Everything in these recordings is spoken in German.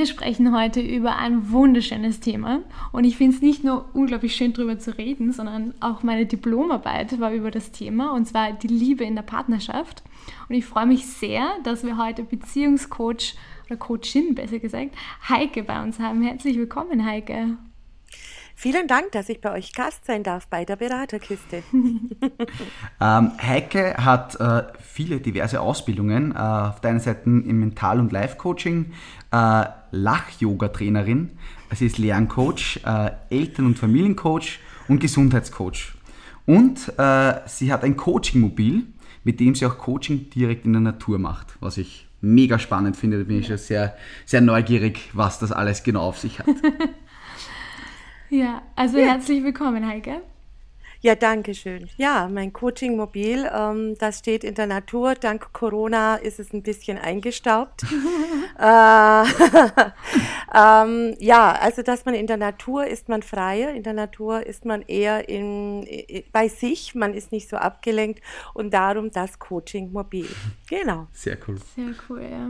Wir sprechen heute über ein wunderschönes Thema und ich finde es nicht nur unglaublich schön darüber zu reden, sondern auch meine Diplomarbeit war über das Thema und zwar die Liebe in der Partnerschaft. Und ich freue mich sehr, dass wir heute Beziehungscoach oder Coachin besser gesagt Heike bei uns haben. Herzlich willkommen, Heike. Vielen Dank, dass ich bei euch Gast sein darf bei der Beraterkiste. ähm, Heike hat äh, viele diverse Ausbildungen. Äh, auf der einen Seite im Mental- und Life-Coaching, äh, Lach-Yoga-Trainerin, sie ist Lerncoach, äh, Eltern- und Familiencoach und Gesundheitscoach. Und äh, sie hat ein Coaching-Mobil, mit dem sie auch Coaching direkt in der Natur macht, was ich mega spannend finde. Da bin ich schon sehr, sehr neugierig, was das alles genau auf sich hat. Ja, also ja. herzlich willkommen, Heike. Ja, danke schön. Ja, mein Coaching Mobil, ähm, das steht in der Natur. Dank Corona ist es ein bisschen eingestaubt. äh, ähm, ja, also dass man in der Natur ist man freier, in der Natur ist man eher in, bei sich, man ist nicht so abgelenkt und darum das Coaching Mobil. Genau. Sehr cool. Sehr cool, ja.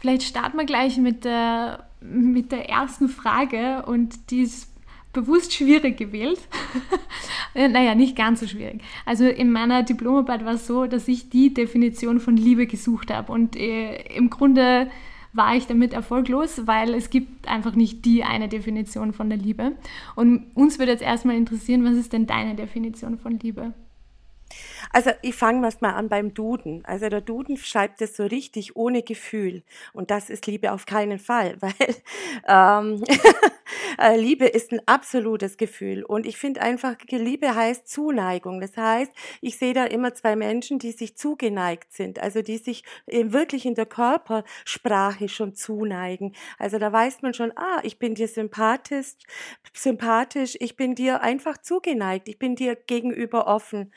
Vielleicht starten wir gleich mit der, mit der ersten Frage und die ist bewusst schwierig gewählt. Äh, naja, nicht ganz so schwierig. Also in meiner Diplomarbeit war es so, dass ich die Definition von Liebe gesucht habe. Und äh, im Grunde war ich damit erfolglos, weil es gibt einfach nicht die eine Definition von der Liebe. Und uns würde jetzt erstmal interessieren, was ist denn deine Definition von Liebe? Also ich fange mal an beim Duden. Also der Duden schreibt es so richtig ohne Gefühl. Und das ist Liebe auf keinen Fall, weil ähm, äh, Liebe ist ein absolutes Gefühl. Und ich finde einfach, Liebe heißt Zuneigung. Das heißt, ich sehe da immer zwei Menschen, die sich zugeneigt sind. Also die sich wirklich in der Körpersprache schon zuneigen. Also da weiß man schon, ah, ich bin dir sympathisch, sympathisch, ich bin dir einfach zugeneigt, ich bin dir gegenüber offen.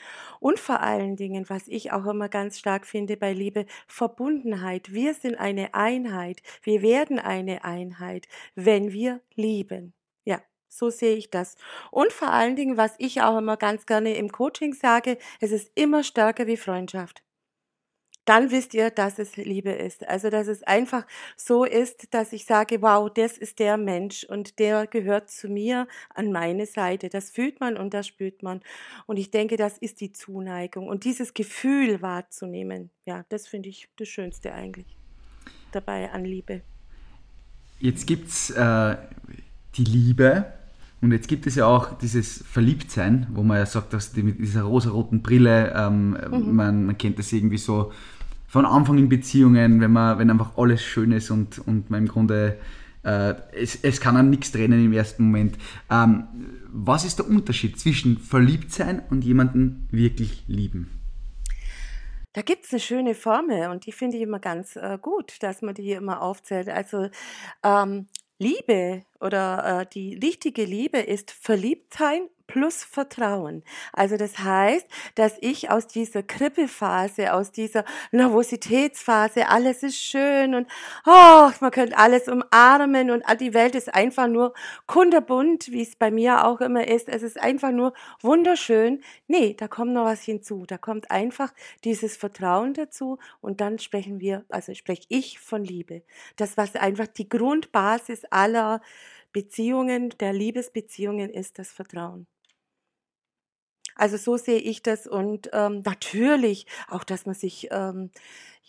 Vor allen Dingen, was ich auch immer ganz stark finde bei Liebe, Verbundenheit. Wir sind eine Einheit. Wir werden eine Einheit, wenn wir lieben. Ja, so sehe ich das. Und vor allen Dingen, was ich auch immer ganz gerne im Coaching sage, es ist immer stärker wie Freundschaft dann wisst ihr, dass es Liebe ist. Also, dass es einfach so ist, dass ich sage, wow, das ist der Mensch und der gehört zu mir an meine Seite. Das fühlt man und das spürt man. Und ich denke, das ist die Zuneigung. Und dieses Gefühl wahrzunehmen, ja, das finde ich das Schönste eigentlich dabei an Liebe. Jetzt gibt es äh, die Liebe und jetzt gibt es ja auch dieses Verliebtsein, wo man ja sagt, dass die mit dieser rosaroten Brille, ähm, mhm. man, man kennt das irgendwie so von Anfang in Beziehungen, wenn man, wenn einfach alles schön ist und, und man im Grunde äh, es, es kann an nichts trennen im ersten Moment. Ähm, was ist der Unterschied zwischen Verliebtsein und jemanden wirklich lieben? Da gibt es eine schöne Formel und die finde ich immer ganz äh, gut, dass man die immer aufzählt. Also ähm, Liebe oder äh, die richtige Liebe ist Verliebtsein plus Vertrauen. Also das heißt, dass ich aus dieser Kribbelphase, aus dieser Nervositätsphase, alles ist schön und oh, man könnte alles umarmen und die Welt ist einfach nur kunterbunt, wie es bei mir auch immer ist. Es ist einfach nur wunderschön. Nee, da kommt noch was hinzu. Da kommt einfach dieses Vertrauen dazu und dann sprechen wir, also spreche ich von Liebe. Das, was einfach die Grundbasis aller Beziehungen, der Liebesbeziehungen ist das Vertrauen. Also so sehe ich das und ähm, natürlich auch, dass man sich ähm,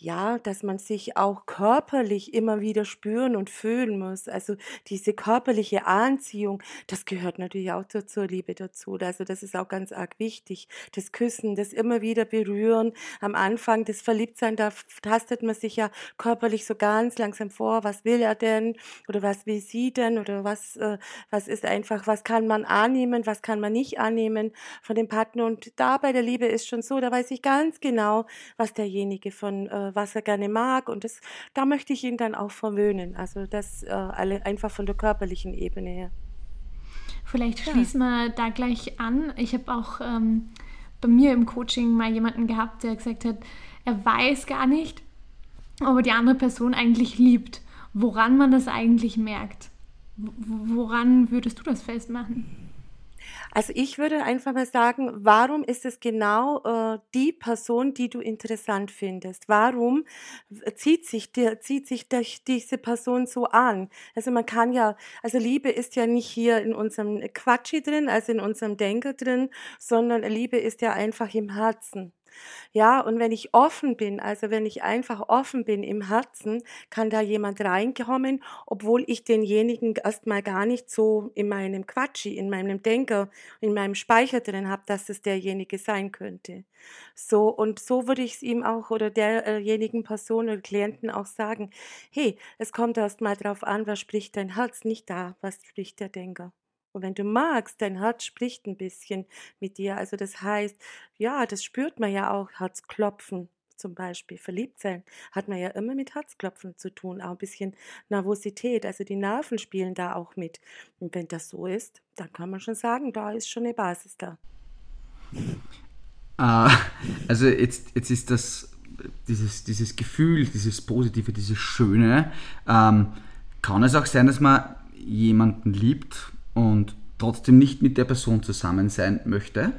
ja, dass man sich auch körperlich immer wieder spüren und fühlen muss. Also diese körperliche Anziehung, das gehört natürlich auch zur, zur Liebe dazu. Also das ist auch ganz arg wichtig. Das Küssen, das immer wieder berühren. Am Anfang das Verliebtsein, da tastet man sich ja körperlich so ganz langsam vor. Was will er denn? Oder was will sie denn? Oder was, äh, was ist einfach, was kann man annehmen? Was kann man nicht annehmen von dem Partner? Und da bei der Liebe ist schon so, da weiß ich ganz genau, was derjenige von äh, was er gerne mag. Und das, da möchte ich ihn dann auch verwöhnen. Also das äh, alle, einfach von der körperlichen Ebene her. Vielleicht schließen ja. wir da gleich an. Ich habe auch ähm, bei mir im Coaching mal jemanden gehabt, der gesagt hat, er weiß gar nicht, ob er die andere Person eigentlich liebt. Woran man das eigentlich merkt. Woran würdest du das festmachen? Also ich würde einfach mal sagen, warum ist es genau äh, die Person, die du interessant findest? Warum zieht sich dir, zieht sich diese Person so an? Also man kann ja, also Liebe ist ja nicht hier in unserem Quatschi drin, also in unserem Denker drin, sondern Liebe ist ja einfach im Herzen. Ja, und wenn ich offen bin, also wenn ich einfach offen bin im Herzen, kann da jemand reinkommen, obwohl ich denjenigen erstmal gar nicht so in meinem Quatschi, in meinem Denker, in meinem Speicher drin habe, dass es derjenige sein könnte. So, und so würde ich es ihm auch oder derjenigen Person oder Klienten auch sagen, hey, es kommt erstmal drauf an, was spricht dein Herz, nicht da, was spricht der Denker. Und wenn du magst, dein Herz spricht ein bisschen mit dir. Also das heißt, ja, das spürt man ja auch, Herzklopfen zum Beispiel. Verliebt sein hat man ja immer mit Herzklopfen zu tun, auch ein bisschen Nervosität. Also die Nerven spielen da auch mit. Und wenn das so ist, dann kann man schon sagen, da ist schon eine Basis da. Uh, also jetzt, jetzt ist das, dieses, dieses Gefühl, dieses Positive, dieses Schöne, ähm, kann es auch sein, dass man jemanden liebt und trotzdem nicht mit der Person zusammen sein möchte?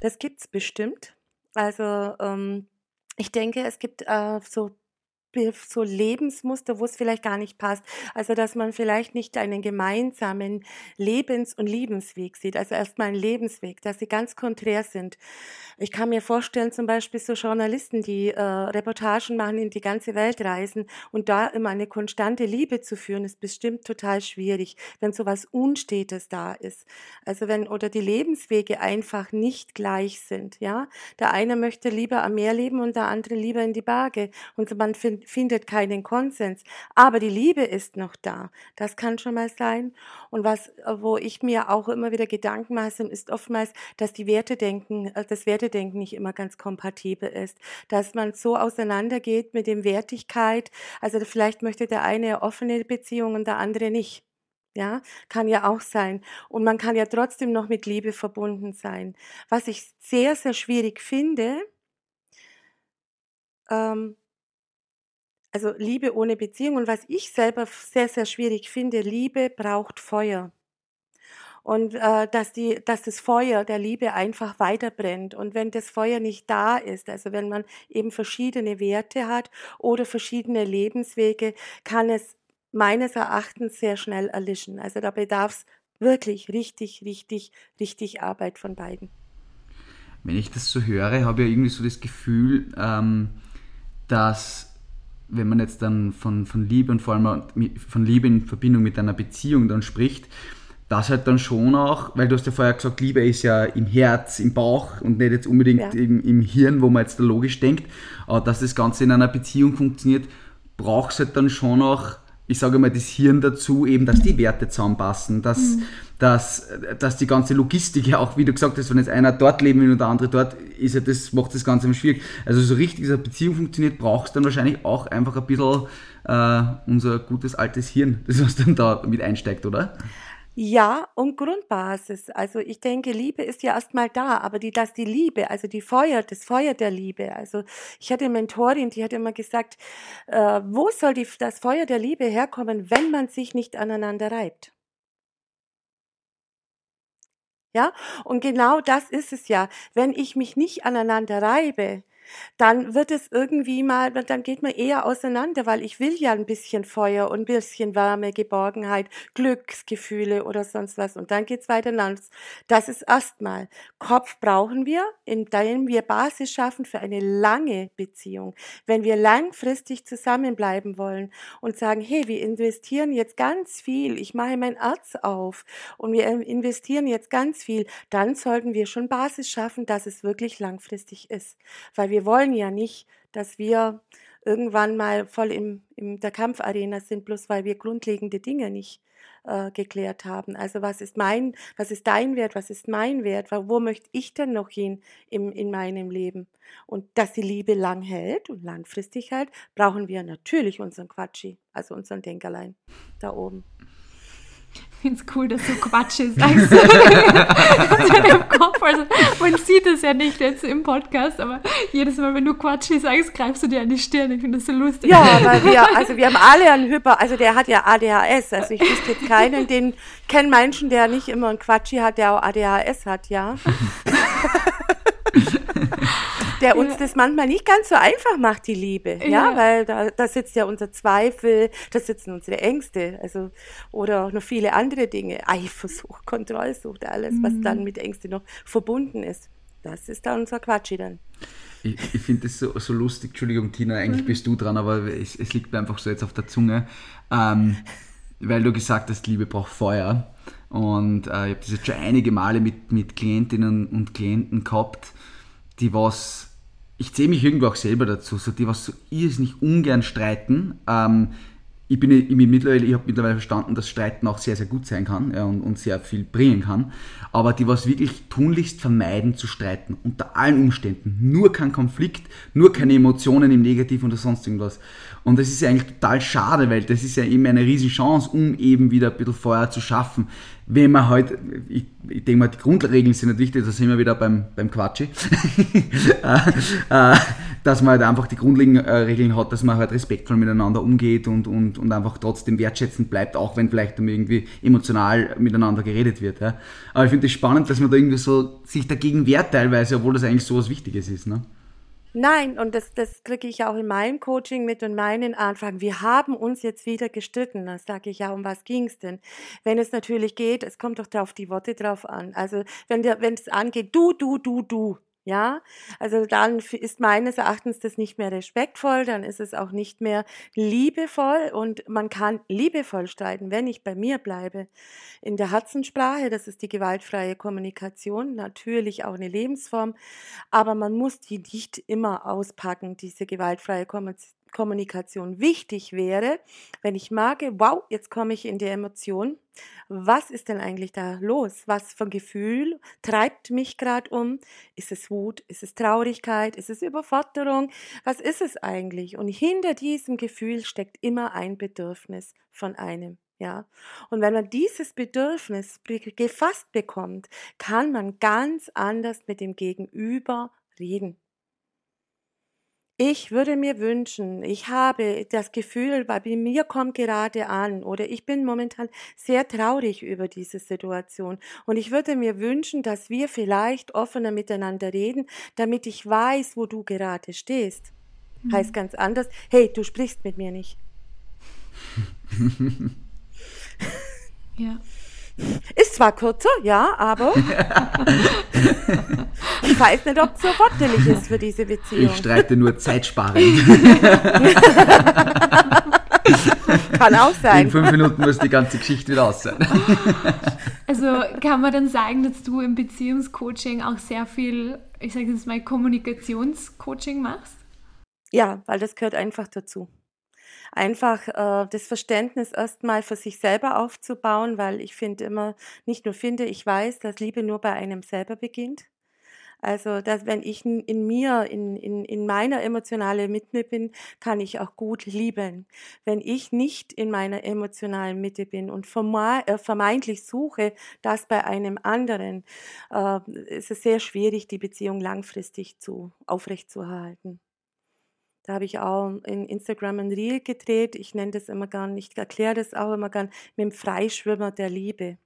Das gibt es bestimmt. Also ähm, ich denke, es gibt äh, so so Lebensmuster, wo es vielleicht gar nicht passt. Also, dass man vielleicht nicht einen gemeinsamen Lebens- und Liebensweg sieht. Also erstmal einen Lebensweg, dass sie ganz konträr sind. Ich kann mir vorstellen, zum Beispiel so Journalisten, die äh, Reportagen machen, in die ganze Welt reisen und da immer eine konstante Liebe zu führen, ist bestimmt total schwierig, wenn so was Unstetes da ist. Also wenn, oder die Lebenswege einfach nicht gleich sind, ja. Der eine möchte lieber am Meer leben und der andere lieber in die Berge. Und man findet findet keinen Konsens. Aber die Liebe ist noch da. Das kann schon mal sein. Und was, wo ich mir auch immer wieder Gedanken mache, ist oftmals, dass die Wertedenken, äh, das Wertedenken nicht immer ganz kompatibel ist. Dass man so auseinandergeht mit dem Wertigkeit. Also vielleicht möchte der eine offene Beziehung und der andere nicht. Ja, kann ja auch sein. Und man kann ja trotzdem noch mit Liebe verbunden sein. Was ich sehr, sehr schwierig finde, ähm, also Liebe ohne Beziehung und was ich selber sehr, sehr schwierig finde, Liebe braucht Feuer. Und äh, dass, die, dass das Feuer der Liebe einfach weiter brennt. Und wenn das Feuer nicht da ist, also wenn man eben verschiedene Werte hat oder verschiedene Lebenswege, kann es meines Erachtens sehr schnell erlischen. Also da bedarf es wirklich richtig, richtig, richtig Arbeit von beiden. Wenn ich das so höre, habe ich irgendwie so das Gefühl, ähm, dass wenn man jetzt dann von, von Liebe und vor allem von Liebe in Verbindung mit einer Beziehung dann spricht, das halt dann schon auch, weil du hast ja vorher gesagt, Liebe ist ja im Herz, im Bauch und nicht jetzt unbedingt ja. im, im Hirn, wo man jetzt da logisch denkt, aber dass das Ganze in einer Beziehung funktioniert, braucht es halt dann schon auch ich sage mal, das Hirn dazu, eben, dass die Werte zusammenpassen, dass, mhm. Dass, dass die ganze Logistik ja auch, wie du gesagt hast, wenn jetzt einer dort leben will und der andere dort, ist ja das, macht das Ganze schwierig. Also so richtig, dass eine Beziehung funktioniert, brauchst du dann wahrscheinlich auch einfach ein bisschen äh, unser gutes altes Hirn, das was dann da mit einsteigt, oder? Ja, und Grundbasis. Also ich denke, Liebe ist ja erstmal da, aber die, dass die Liebe, also die Feuer, das Feuer der Liebe. Also ich hatte eine Mentorin, die hat immer gesagt, äh, wo soll die, das Feuer der Liebe herkommen, wenn man sich nicht aneinander reibt? Ja, und genau das ist es ja. Wenn ich mich nicht aneinander reibe, dann wird es irgendwie mal, dann geht man eher auseinander, weil ich will ja ein bisschen Feuer und ein bisschen Wärme, Geborgenheit, Glücksgefühle oder sonst was. Und dann geht's weiter. Das ist erstmal. Kopf brauchen wir, indem wir Basis schaffen für eine lange Beziehung. Wenn wir langfristig zusammenbleiben wollen und sagen, hey, wir investieren jetzt ganz viel, ich mache mein Herz auf und wir investieren jetzt ganz viel, dann sollten wir schon Basis schaffen, dass es wirklich langfristig ist. Weil wir wir wollen ja nicht, dass wir irgendwann mal voll im, in der Kampfarena sind, bloß weil wir grundlegende Dinge nicht äh, geklärt haben. Also was ist mein, was ist dein Wert, was ist mein Wert, wo möchte ich denn noch hin im, in meinem Leben? Und dass die Liebe lang hält und langfristig hält, brauchen wir natürlich unseren Quatschi, also unseren Denkerlein da oben. Ich finde es cool, dass du in deinem Kopf. Also, man sieht es ja nicht jetzt im Podcast, aber jedes Mal, wenn du Quatsche sagst, greifst du dir an die Stirn. Ich finde das so lustig. Ja, weil wir, also wir haben alle einen Hyper, also der hat ja ADHS. Also ich wüsste jetzt keinen, den kennen Menschen, der nicht immer einen Quatschi hat, der auch ADHS hat, ja. der uns das manchmal nicht ganz so einfach macht, die Liebe. Ja, ja weil da, da sitzt ja unser Zweifel, da sitzen unsere Ängste, also oder noch viele andere Dinge. Eifersucht, Kontrollsucht, alles, mhm. was dann mit Ängste noch verbunden ist. Das ist da unser Quatschi dann. Ich, ich finde das so, so lustig, Entschuldigung, Tina, eigentlich mhm. bist du dran, aber es, es, liegt mir einfach so jetzt auf der Zunge, ähm, weil du gesagt hast, Liebe braucht Feuer. Und äh, ich habe das jetzt schon einige Male mit, mit Klientinnen und Klienten gehabt, die was ich zähle mich irgendwo auch selber dazu, so die was so irrsinnig ungern streiten. Ähm, ich bin, ich bin mittlerweile, ich habe mittlerweile verstanden, dass Streiten auch sehr, sehr gut sein kann ja, und, und, sehr viel bringen kann. Aber die was wirklich tunlichst vermeiden zu streiten, unter allen Umständen. Nur kein Konflikt, nur keine Emotionen im Negativen oder sonst irgendwas. Und das ist ja eigentlich total schade, weil das ist ja eben eine riesige Chance, um eben wieder ein bisschen Feuer zu schaffen wenn man halt, ich, ich denke mal, die Grundregeln sind wichtig, da sind wir wieder beim, beim Quatschi, äh, äh, dass man halt einfach die grundlegenden äh, Regeln hat, dass man halt respektvoll miteinander umgeht und, und, und einfach trotzdem wertschätzend bleibt, auch wenn vielleicht dann irgendwie emotional miteinander geredet wird. Ja. Aber ich finde es das spannend, dass man da irgendwie so sich dagegen wehrt teilweise, obwohl das eigentlich so was Wichtiges ist. Ne? Nein, und das, das kriege ich auch in meinem Coaching mit und meinen Anfragen. Wir haben uns jetzt wieder gestritten. Dann sage ich ja, um was ging es denn? Wenn es natürlich geht, es kommt doch auf die Worte drauf an. Also wenn es angeht, du, du, du, du, ja, also dann ist meines Erachtens das nicht mehr respektvoll, dann ist es auch nicht mehr liebevoll und man kann liebevoll streiten, wenn ich bei mir bleibe. In der Herzenssprache, das ist die gewaltfreie Kommunikation, natürlich auch eine Lebensform, aber man muss die nicht immer auspacken, diese gewaltfreie Kommunikation. Wichtig wäre, wenn ich merke, wow, jetzt komme ich in die Emotion, was ist denn eigentlich da los? Was für ein Gefühl treibt mich gerade um? Ist es Wut? Ist es Traurigkeit? Ist es Überforderung? Was ist es eigentlich? Und hinter diesem Gefühl steckt immer ein Bedürfnis von einem. Ja, und wenn man dieses Bedürfnis gefasst bekommt, kann man ganz anders mit dem Gegenüber reden. Ich würde mir wünschen, ich habe das Gefühl, bei mir kommt gerade an oder ich bin momentan sehr traurig über diese Situation und ich würde mir wünschen, dass wir vielleicht offener miteinander reden, damit ich weiß, wo du gerade stehst. Mhm. Heißt ganz anders, hey, du sprichst mit mir nicht. ja. Ist zwar kürzer, ja, aber ich weiß nicht, ob es so fortdelig ist für diese Beziehung. Ich streite nur zeitsparend. Kann auch sein. In fünf Minuten muss die ganze Geschichte wieder aus sein. Also kann man dann sagen, dass du im Beziehungscoaching auch sehr viel, ich sage jetzt mal, Kommunikationscoaching machst? Ja, weil das gehört einfach dazu einfach äh, das Verständnis erstmal für sich selber aufzubauen, weil ich finde immer, nicht nur finde, ich weiß, dass Liebe nur bei einem selber beginnt. Also, dass wenn ich in mir, in, in, in meiner emotionalen Mitte bin, kann ich auch gut lieben. Wenn ich nicht in meiner emotionalen Mitte bin und äh, vermeintlich suche das bei einem anderen, äh, ist es sehr schwierig, die Beziehung langfristig zu, aufrechtzuerhalten. Da habe ich auch in Instagram ein Reel gedreht. Ich nenne das immer gern, ich erkläre das auch immer gern mit dem Freischwimmer der Liebe.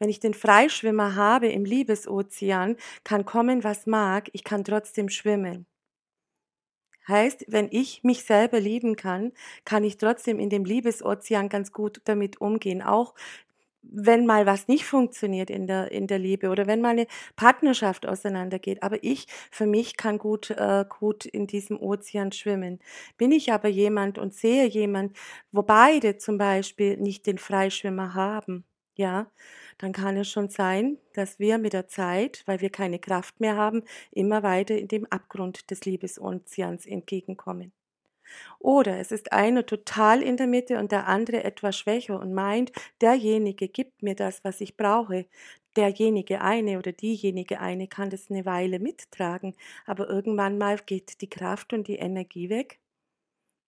Wenn ich den Freischwimmer habe im Liebesozean, kann kommen, was mag, ich kann trotzdem schwimmen. Heißt, wenn ich mich selber lieben kann, kann ich trotzdem in dem Liebesozean ganz gut damit umgehen. Auch wenn mal was nicht funktioniert in der, in der Liebe oder wenn mal eine Partnerschaft auseinandergeht. Aber ich für mich kann gut, äh, gut in diesem Ozean schwimmen. Bin ich aber jemand und sehe jemand, wo beide zum Beispiel nicht den Freischwimmer haben, ja, dann kann es schon sein, dass wir mit der Zeit, weil wir keine Kraft mehr haben, immer weiter in dem Abgrund des Liebesozeans entgegenkommen. Oder es ist einer total in der Mitte und der andere etwas schwächer und meint, derjenige gibt mir das, was ich brauche. Derjenige eine oder diejenige eine kann das eine Weile mittragen, aber irgendwann mal geht die Kraft und die Energie weg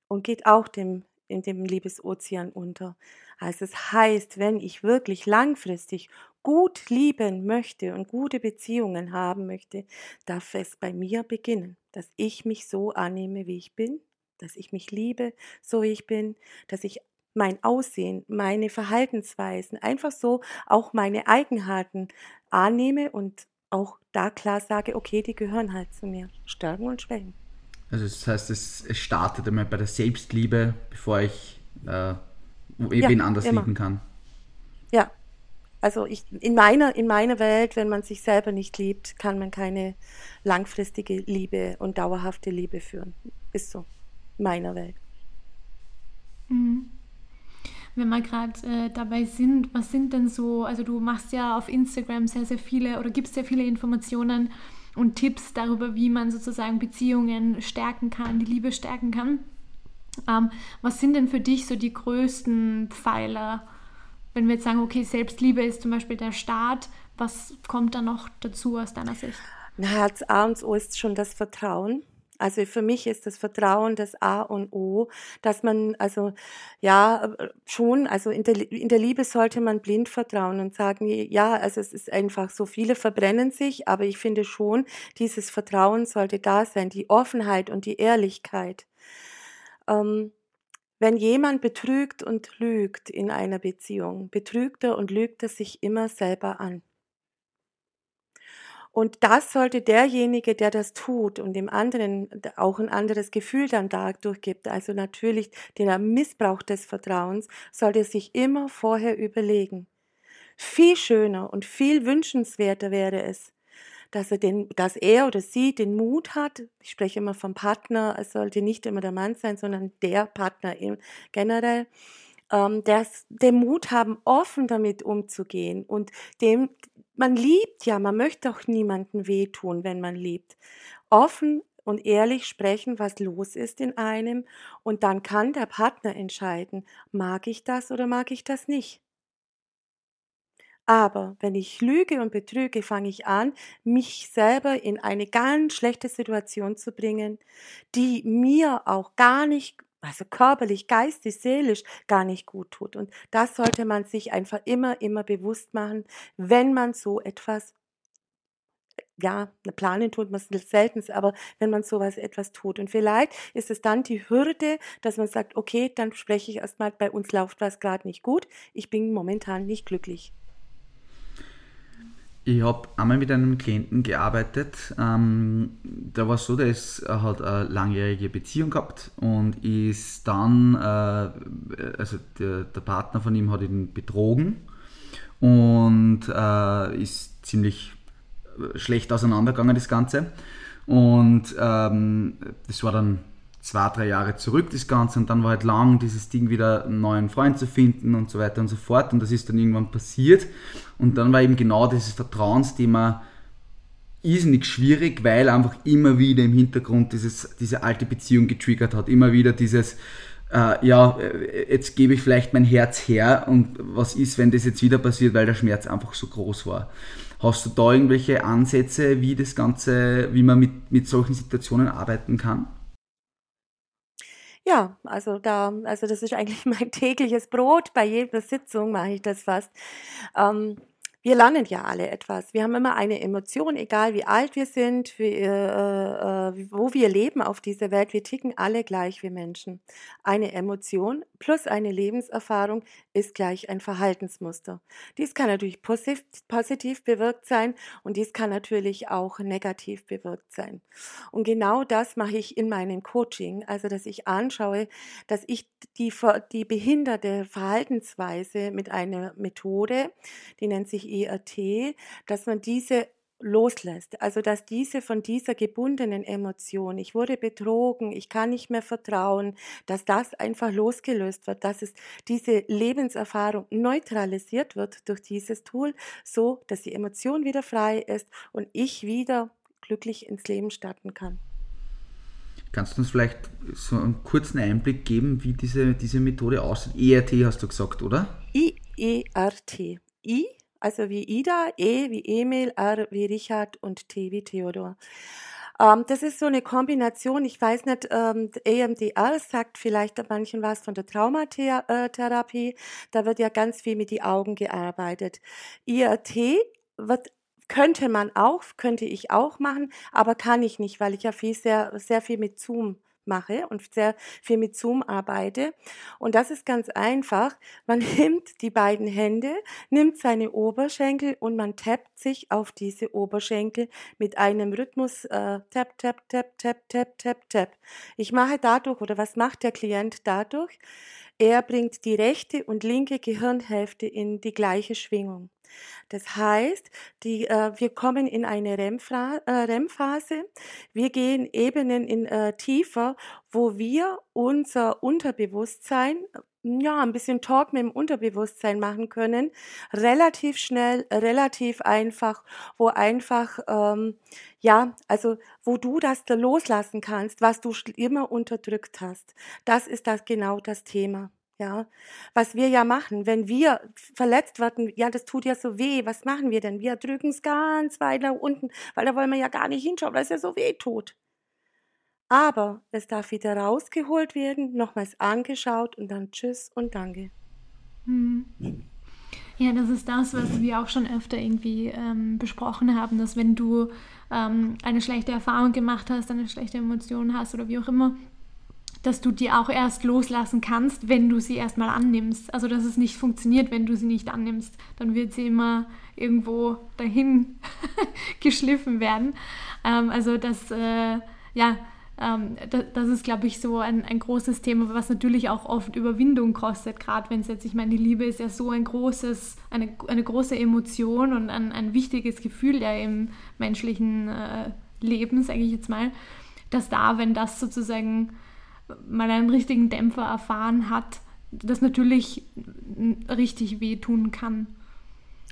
und geht auch dem in dem Liebesozean unter. Also es heißt, wenn ich wirklich langfristig gut lieben möchte und gute Beziehungen haben möchte, darf es bei mir beginnen, dass ich mich so annehme, wie ich bin, dass ich mich liebe, so wie ich bin, dass ich mein Aussehen, meine Verhaltensweisen, einfach so auch meine Eigenheiten annehme und auch da klar sage, okay, die gehören halt zu mir. Stärken und Schwächen. Also das heißt, es, es startet einmal bei der Selbstliebe, bevor ich äh, wen ja, anders immer. lieben kann. Ja, also ich, in, meiner, in meiner Welt, wenn man sich selber nicht liebt, kann man keine langfristige Liebe und dauerhafte Liebe führen. Ist so. In meiner Welt. Mhm wenn wir gerade äh, dabei sind, was sind denn so, also du machst ja auf Instagram sehr, sehr viele oder gibst sehr viele Informationen und Tipps darüber, wie man sozusagen Beziehungen stärken kann, die Liebe stärken kann. Ähm, was sind denn für dich so die größten Pfeiler, wenn wir jetzt sagen, okay, Selbstliebe ist zum Beispiel der Start, was kommt da noch dazu aus deiner Sicht? Na, Herz A und O ist schon das Vertrauen. Also für mich ist das Vertrauen das A und O, dass man also ja schon, also in der, in der Liebe sollte man blind vertrauen und sagen, ja, also es ist einfach so, viele verbrennen sich, aber ich finde schon, dieses Vertrauen sollte da sein, die Offenheit und die Ehrlichkeit. Ähm, wenn jemand betrügt und lügt in einer Beziehung, betrügt er und lügt er sich immer selber an. Und das sollte derjenige, der das tut und dem anderen auch ein anderes Gefühl dann dadurch gibt, also natürlich der Missbrauch des Vertrauens, sollte sich immer vorher überlegen. Viel schöner und viel wünschenswerter wäre es, dass er, den, dass er oder sie den Mut hat, ich spreche immer vom Partner, es sollte nicht immer der Mann sein, sondern der Partner generell, ähm, das, den Mut haben, offen damit umzugehen und dem, man liebt ja, man möchte auch niemandem wehtun, wenn man liebt. Offen und ehrlich sprechen, was los ist in einem und dann kann der Partner entscheiden, mag ich das oder mag ich das nicht. Aber wenn ich lüge und betrüge, fange ich an, mich selber in eine ganz schlechte Situation zu bringen, die mir auch gar nicht also körperlich, geistig, seelisch gar nicht gut tut. Und das sollte man sich einfach immer, immer bewusst machen, wenn man so etwas ja, planen tut man es selten, aber wenn man sowas etwas tut. Und vielleicht ist es dann die Hürde, dass man sagt, okay, dann spreche ich erstmal, bei uns läuft was gerade nicht gut, ich bin momentan nicht glücklich. Ich habe einmal mit einem Klienten gearbeitet. Ähm, da war es so, der ist, hat eine langjährige Beziehung gehabt und ist dann, äh, also der, der, Partner von ihm hat ihn betrogen und äh, ist ziemlich schlecht auseinandergegangen, das Ganze. Und ähm, das war dann zwei, drei Jahre zurück, das Ganze, und dann war halt lang dieses Ding wieder einen neuen Freund zu finden und so weiter und so fort. Und das ist dann irgendwann passiert. Und dann war eben genau dieses Vertrauensthema irrsinnig schwierig, weil einfach immer wieder im Hintergrund dieses, diese alte Beziehung getriggert hat. Immer wieder dieses, äh, ja, jetzt gebe ich vielleicht mein Herz her und was ist, wenn das jetzt wieder passiert, weil der Schmerz einfach so groß war. Hast du da irgendwelche Ansätze, wie das Ganze, wie man mit, mit solchen Situationen arbeiten kann? Ja, also da, also das ist eigentlich mein tägliches Brot. Bei jeder Sitzung mache ich das fast. Ähm, wir lernen ja alle etwas. Wir haben immer eine Emotion, egal wie alt wir sind, wie, äh, äh, wo wir leben auf dieser Welt. Wir ticken alle gleich wie Menschen. Eine Emotion plus eine Lebenserfahrung ist gleich ein Verhaltensmuster. Dies kann natürlich positiv, positiv bewirkt sein und dies kann natürlich auch negativ bewirkt sein. Und genau das mache ich in meinem Coaching, also dass ich anschaue, dass ich die, die behinderte Verhaltensweise mit einer Methode, die nennt sich ERT, dass man diese loslässt. Also dass diese von dieser gebundenen Emotion, ich wurde betrogen, ich kann nicht mehr vertrauen, dass das einfach losgelöst wird, dass es diese Lebenserfahrung neutralisiert wird durch dieses Tool, so dass die Emotion wieder frei ist und ich wieder glücklich ins Leben starten kann. Kannst du uns vielleicht so einen kurzen Einblick geben, wie diese, diese Methode aussieht? ERT hast du gesagt, oder? I-E-R-T. I also wie Ida, E wie Emil, R wie Richard und T wie Theodor. Ähm, das ist so eine Kombination, ich weiß nicht, ähm, EMDR sagt vielleicht manchen was von der Traumatherapie. Da wird ja ganz viel mit die Augen gearbeitet. IRT wird könnte man auch, könnte ich auch machen, aber kann ich nicht, weil ich ja viel, sehr, sehr viel mit Zoom mache und sehr viel mit Zoom arbeite. Und das ist ganz einfach. Man nimmt die beiden Hände, nimmt seine Oberschenkel und man tappt sich auf diese Oberschenkel mit einem Rhythmus äh, tap, tap, tap, tap, tap, tap, tap. Ich mache dadurch, oder was macht der Klient dadurch? Er bringt die rechte und linke Gehirnhälfte in die gleiche Schwingung. Das heißt, die, äh, wir kommen in eine REM-Phase, äh, wir gehen Ebenen in, äh, tiefer, wo wir unser Unterbewusstsein ja, ein bisschen Talk mit dem Unterbewusstsein machen können. Relativ schnell, relativ einfach, wo einfach, ähm, ja, also wo du das da loslassen kannst, was du immer unterdrückt hast. Das ist das genau das Thema. Ja, was wir ja machen, wenn wir verletzt werden, ja, das tut ja so weh. Was machen wir denn? Wir drücken es ganz weit nach unten, weil da wollen wir ja gar nicht hinschauen, weil es ja so weh tut. Aber es darf wieder rausgeholt werden, nochmals angeschaut und dann Tschüss und Danke. Hm. Ja, das ist das, was wir auch schon öfter irgendwie ähm, besprochen haben, dass wenn du ähm, eine schlechte Erfahrung gemacht hast, eine schlechte Emotion hast oder wie auch immer, dass du die auch erst loslassen kannst, wenn du sie erstmal annimmst. Also dass es nicht funktioniert, wenn du sie nicht annimmst. Dann wird sie immer irgendwo dahin geschliffen werden. Ähm, also das, äh, ja, ähm, das, das, ist, glaube ich, so ein, ein großes Thema, was natürlich auch oft Überwindung kostet, gerade wenn es jetzt, ich meine, die Liebe ist ja so ein großes, eine, eine große Emotion und ein, ein wichtiges Gefühl ja im menschlichen äh, Leben, sage ich jetzt mal, dass da, wenn das sozusagen mal einen richtigen Dämpfer erfahren hat, das natürlich richtig wehtun kann.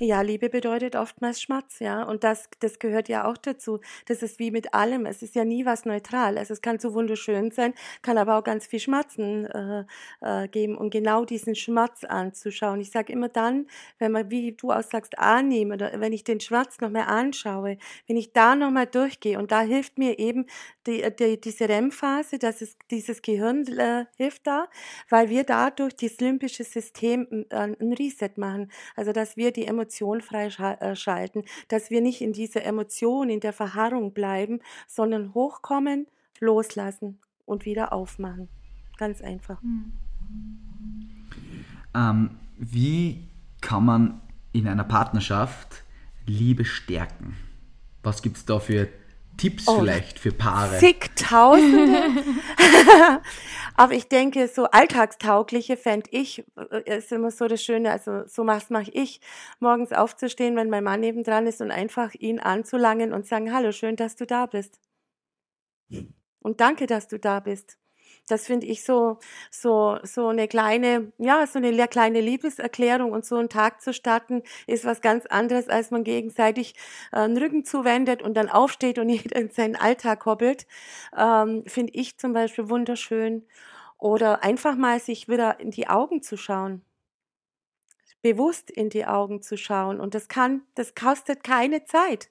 Ja, Liebe bedeutet oftmals Schmerz, ja. Und das, das gehört ja auch dazu. Das ist wie mit allem. Es ist ja nie was neutral. Also es kann so wunderschön sein, kann aber auch ganz viel Schmerzen äh, äh, geben. Und genau diesen Schmerz anzuschauen. Ich sage immer dann, wenn man, wie du auch sagst, annehme oder wenn ich den Schmerz noch mehr anschaue, wenn ich da nochmal durchgehe und da hilft mir eben die, die, diese REM-Phase, das ist dieses Gehirn äh, hilft da, weil wir dadurch das limbische System äh, ein Reset machen. Also dass wir die Emotionen Emotion freischalten, äh, dass wir nicht in dieser Emotion, in der Verharrung bleiben, sondern hochkommen, loslassen und wieder aufmachen. Ganz einfach. Hm. Ähm, wie kann man in einer Partnerschaft Liebe stärken? Was gibt es da für Tipps oh, vielleicht für Paare? Zigtausende. Aber ich denke, so alltagstaugliche fände ich, äh, ist immer so das Schöne, also so was mache ich, morgens aufzustehen, wenn mein Mann nebendran ist und einfach ihn anzulangen und sagen, hallo, schön, dass du da bist. Und danke, dass du da bist. Das finde ich so, so, so eine kleine, ja, so eine kleine Liebeserklärung und so einen Tag zu starten, ist was ganz anderes, als man gegenseitig äh, den Rücken zuwendet und dann aufsteht und jeder in seinen Alltag hoppelt. Ähm, finde ich zum Beispiel wunderschön. Oder einfach mal sich wieder in die Augen zu schauen bewusst in die Augen zu schauen. Und das kann, das kostet keine Zeit.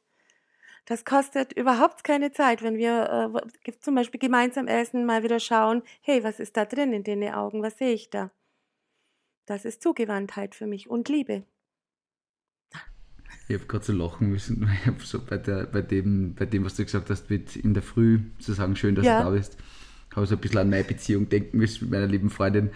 Das kostet überhaupt keine Zeit, wenn wir äh, zum Beispiel gemeinsam essen, mal wieder schauen, hey, was ist da drin in den Augen, was sehe ich da? Das ist Zugewandtheit für mich und Liebe. Ich habe gerade so lachen müssen, ich so bei, der, bei, dem, bei dem, was du gesagt hast, mit in der Früh zu sagen, schön, dass ja. du da bist, habe so ein bisschen an meine Beziehung denken müssen mit meiner lieben Freundin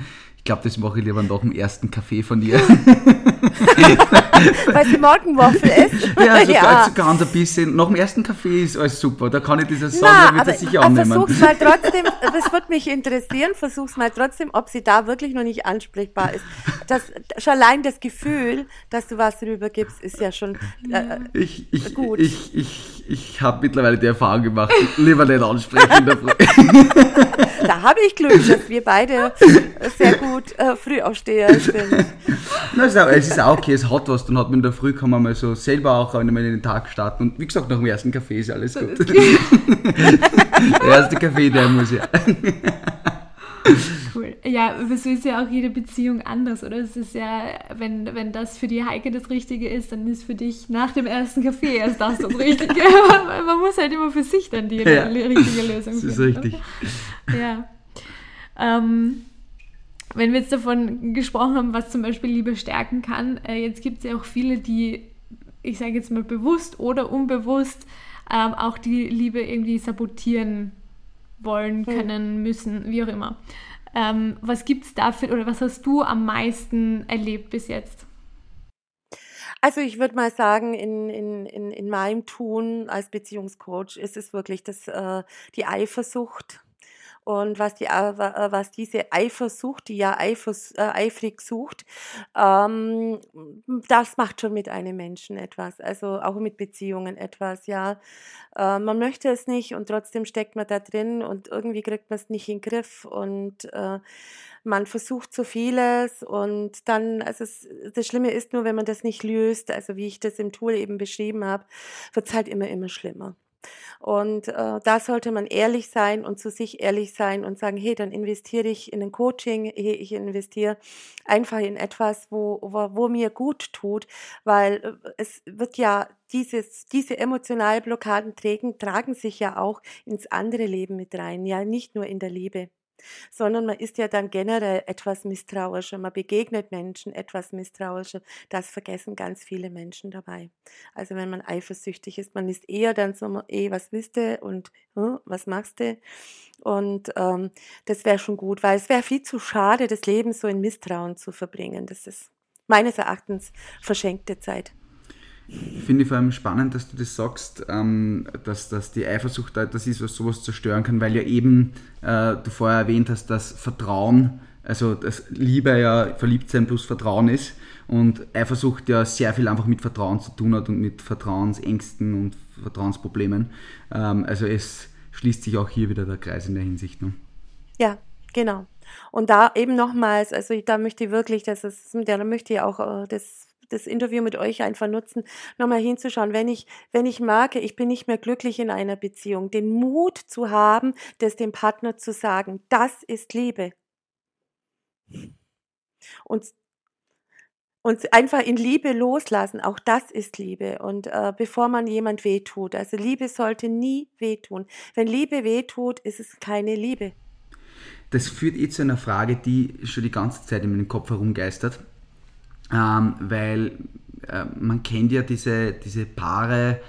glaube, das mache ich lieber nach dem ersten Kaffee von dir. Weil sie Morgenwaffel ist. Ja, so ja. ganz ein bisschen. Nach dem ersten Kaffee ist alles super. Da kann ich diese Sonne wieder sicher annehmen. Versuch's mal trotzdem, das würde mich interessieren, versuch's mal trotzdem, ob sie da wirklich noch nicht ansprechbar ist. Das, schon allein das Gefühl, dass du was rübergibst, ist ja schon äh, ich, ich, gut. Ich, ich, ich habe mittlerweile die Erfahrung gemacht, lieber nicht ansprechen. da habe ich Glück, dass wir beide sehr gut äh, Frühaufsteher sind. es, ist auch, es ist auch okay, es hat was. Dann hat man in der Früh, kann man mal so selber auch einmal in den Tag starten. Und wie gesagt, nach dem ersten Kaffee ist alles gut. der erste Kaffee, der muss ja. Ja, aber so ist ja auch jede Beziehung anders, oder? Es ist ja, wenn, wenn das für die Heike das Richtige ist, dann ist für dich nach dem ersten Kaffee erst das das Richtige. Man muss halt immer für sich dann die ja, richtige Lösung finden. Das ist richtig. Ja. Ähm, wenn wir jetzt davon gesprochen haben, was zum Beispiel Liebe stärken kann, äh, jetzt gibt es ja auch viele, die, ich sage jetzt mal bewusst oder unbewusst, ähm, auch die Liebe irgendwie sabotieren wollen, können, müssen, wie auch immer. Ähm, was gibt es dafür oder was hast du am meisten erlebt bis jetzt? Also ich würde mal sagen, in, in, in, in meinem Tun als Beziehungscoach ist es wirklich das, äh, die Eifersucht und was, die, äh, was diese Eifersucht, die ja eifers, äh, eifrig sucht, ähm, das macht schon mit einem Menschen etwas, also auch mit Beziehungen etwas, ja. Äh, man möchte es nicht und trotzdem steckt man da drin und irgendwie kriegt man es nicht in den Griff und äh, man versucht so vieles und dann, also es, das Schlimme ist nur, wenn man das nicht löst, also wie ich das im Tool eben beschrieben habe, wird es halt immer, immer schlimmer. Und äh, da sollte man ehrlich sein und zu sich ehrlich sein und sagen, hey, dann investiere ich in ein Coaching, hey, ich investiere einfach in etwas, wo, wo, wo mir gut tut, weil äh, es wird ja dieses, diese emotionalen Blockaden tragen, tragen sich ja auch ins andere Leben mit rein, ja, nicht nur in der Liebe sondern man ist ja dann generell etwas misstrauischer, man begegnet Menschen etwas misstrauischer. Das vergessen ganz viele Menschen dabei. Also wenn man eifersüchtig ist, man ist eher dann so, eh, was willst du und hm, was machst du? Und ähm, das wäre schon gut, weil es wäre viel zu schade, das Leben so in Misstrauen zu verbringen. Das ist meines Erachtens verschenkte Zeit. Ich finde vor allem spannend, dass du das sagst, ähm, dass, dass die Eifersucht das ist, was sowas zerstören kann, weil ja eben äh, du vorher erwähnt hast, dass Vertrauen, also dass Liebe ja Verliebtsein plus Vertrauen ist und Eifersucht ja sehr viel einfach mit Vertrauen zu tun hat und mit Vertrauensängsten und Vertrauensproblemen. Ähm, also es schließt sich auch hier wieder der Kreis in der Hinsicht. Ne? Ja, genau. Und da eben nochmals, also ich, da möchte ich wirklich, dass es, da möchte ich auch äh, das das Interview mit euch einfach nutzen, nochmal hinzuschauen, wenn ich, wenn ich merke, ich bin nicht mehr glücklich in einer Beziehung, den Mut zu haben, das dem Partner zu sagen, das ist Liebe. Und, und einfach in Liebe loslassen, auch das ist Liebe. Und äh, bevor man jemand wehtut, also Liebe sollte nie wehtun. Wenn Liebe wehtut, ist es keine Liebe. Das führt eh zu einer Frage, die schon die ganze Zeit in meinem Kopf herumgeistert ähm, weil äh, man kennt ja diese, diese Paare,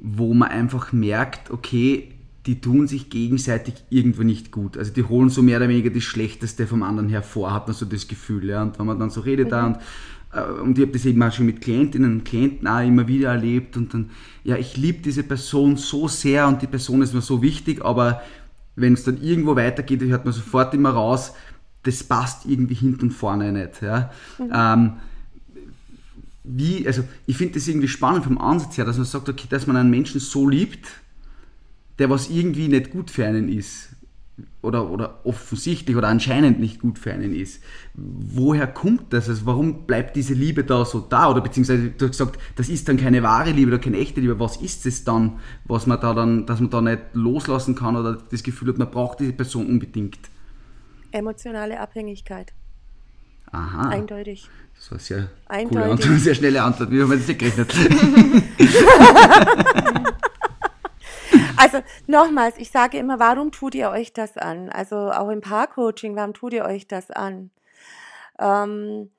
wo man einfach merkt, okay, die tun sich gegenseitig irgendwo nicht gut. Also die holen so mehr oder weniger das Schlechteste vom anderen hervor, hat man so das Gefühl. Ja? Und wenn man dann so redet mhm. da und, äh, und ich habe das eben auch schon mit Klientinnen und Klienten auch immer wieder erlebt und dann, ja, ich liebe diese Person so sehr und die Person ist mir so wichtig, aber wenn es dann irgendwo weitergeht, hört man sofort immer raus, das passt irgendwie hinten und vorne nicht. Ja? Mhm. Ähm, wie, also ich finde das irgendwie spannend vom Ansatz her, dass man sagt, okay, dass man einen Menschen so liebt, der was irgendwie nicht gut für einen ist. Oder, oder offensichtlich oder anscheinend nicht gut für einen ist. Woher kommt das? Also warum bleibt diese Liebe da so da? Oder beziehungsweise du hast gesagt, das ist dann keine wahre Liebe oder keine echte Liebe. Was ist es dann, was man da dann, dass man da nicht loslassen kann oder das Gefühl hat, man braucht diese Person unbedingt? Emotionale Abhängigkeit. Aha. Eindeutig. Das war sehr Eindeutig. coole Antwort, sehr schnelle Antwort. Wie haben wir das nicht gerechnet? also nochmals, ich sage immer, warum tut ihr euch das an? Also auch im Paarcoaching, warum tut ihr euch das an? Ähm,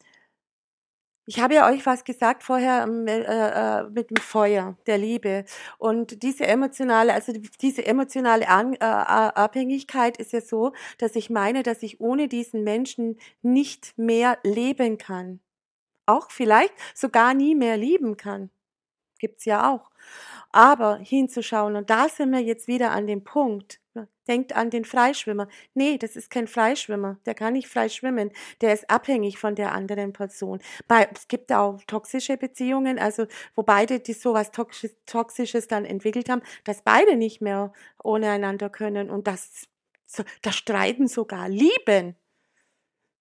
ich habe ja euch was gesagt vorher ähm, äh, äh, mit dem Feuer der Liebe. Und diese emotionale, also diese emotionale An äh, Abhängigkeit ist ja so, dass ich meine, dass ich ohne diesen Menschen nicht mehr leben kann, auch vielleicht sogar nie mehr lieben kann, gibt's ja auch. Aber hinzuschauen und da sind wir jetzt wieder an dem Punkt, Denkt an den Freischwimmer. Nee, das ist kein Freischwimmer. Der kann nicht frei schwimmen. Der ist abhängig von der anderen Person. Bei, es gibt auch toxische Beziehungen, also wo beide die sowas Toxisches dann entwickelt haben, dass beide nicht mehr ohne einander können und das, das Streiten sogar lieben.